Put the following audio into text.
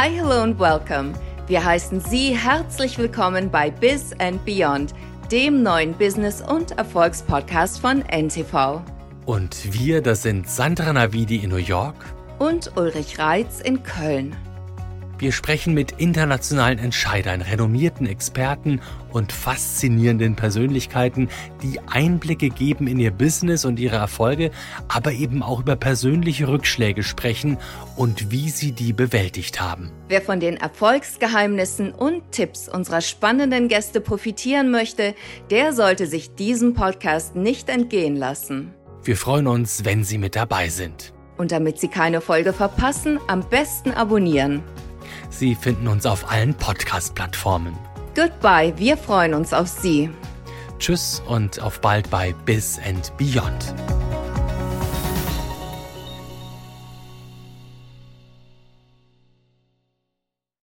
Hi, hello und welcome. Wir heißen Sie herzlich willkommen bei Biz and Beyond, dem neuen Business- und Erfolgspodcast von NTV. Und wir, das sind Sandra Navidi in New York und Ulrich Reitz in Köln. Wir sprechen mit internationalen Entscheidern, renommierten Experten und faszinierenden Persönlichkeiten, die Einblicke geben in ihr Business und ihre Erfolge, aber eben auch über persönliche Rückschläge sprechen und wie sie die bewältigt haben. Wer von den Erfolgsgeheimnissen und Tipps unserer spannenden Gäste profitieren möchte, der sollte sich diesen Podcast nicht entgehen lassen. Wir freuen uns, wenn Sie mit dabei sind. Und damit Sie keine Folge verpassen, am besten abonnieren. Sie finden uns auf allen Podcast-Plattformen. Goodbye, wir freuen uns auf Sie. Tschüss und auf bald bei Biz and Beyond.